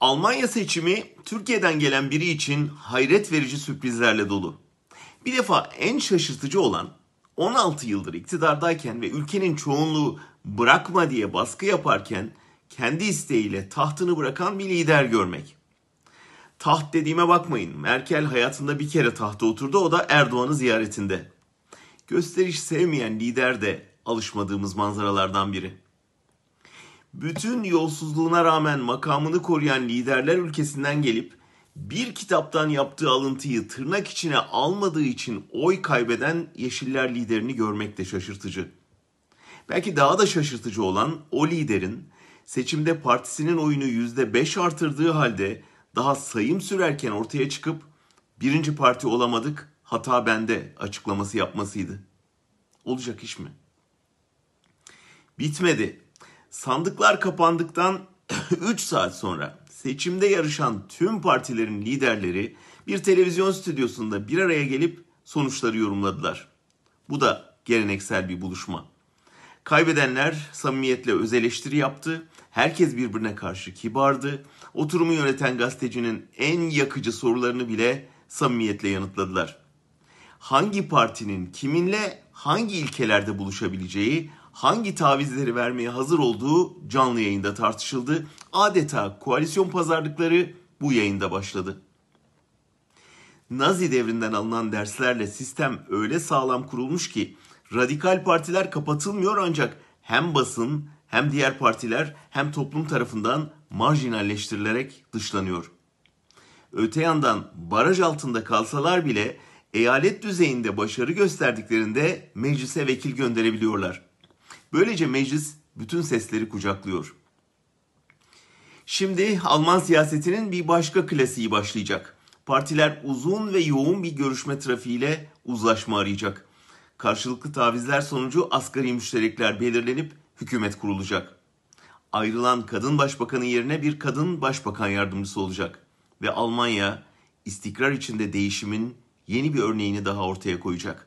Almanya seçimi Türkiye'den gelen biri için hayret verici sürprizlerle dolu. Bir defa en şaşırtıcı olan 16 yıldır iktidardayken ve ülkenin çoğunluğu bırakma diye baskı yaparken kendi isteğiyle tahtını bırakan bir lider görmek. Taht dediğime bakmayın. Merkel hayatında bir kere tahta oturdu o da Erdoğan'ı ziyaretinde. Gösteriş sevmeyen lider de alışmadığımız manzaralardan biri. Bütün yolsuzluğuna rağmen makamını koruyan liderler ülkesinden gelip bir kitaptan yaptığı alıntıyı tırnak içine almadığı için oy kaybeden Yeşiller liderini görmek de şaşırtıcı. Belki daha da şaşırtıcı olan o liderin seçimde partisinin oyunu %5 artırdığı halde daha sayım sürerken ortaya çıkıp birinci parti olamadık hata bende açıklaması yapmasıydı. Olacak iş mi? Bitmedi. Sandıklar kapandıktan 3 saat sonra seçimde yarışan tüm partilerin liderleri bir televizyon stüdyosunda bir araya gelip sonuçları yorumladılar. Bu da geleneksel bir buluşma. Kaybedenler samimiyetle öz eleştiri yaptı. Herkes birbirine karşı kibardı. Oturumu yöneten gazetecinin en yakıcı sorularını bile samimiyetle yanıtladılar. Hangi partinin kiminle hangi ilkelerde buluşabileceği, hangi tavizleri vermeye hazır olduğu canlı yayında tartışıldı. Adeta koalisyon pazarlıkları bu yayında başladı. Nazi devrinden alınan derslerle sistem öyle sağlam kurulmuş ki radikal partiler kapatılmıyor ancak hem basın hem diğer partiler hem toplum tarafından marjinalleştirilerek dışlanıyor. Öte yandan baraj altında kalsalar bile eyalet düzeyinde başarı gösterdiklerinde meclise vekil gönderebiliyorlar. Böylece meclis bütün sesleri kucaklıyor. Şimdi Alman siyasetinin bir başka klasiği başlayacak. Partiler uzun ve yoğun bir görüşme trafiğiyle uzlaşma arayacak. Karşılıklı tavizler sonucu asgari müşterekler belirlenip hükümet kurulacak. Ayrılan kadın başbakanın yerine bir kadın başbakan yardımcısı olacak. Ve Almanya istikrar içinde değişimin yeni bir örneğini daha ortaya koyacak.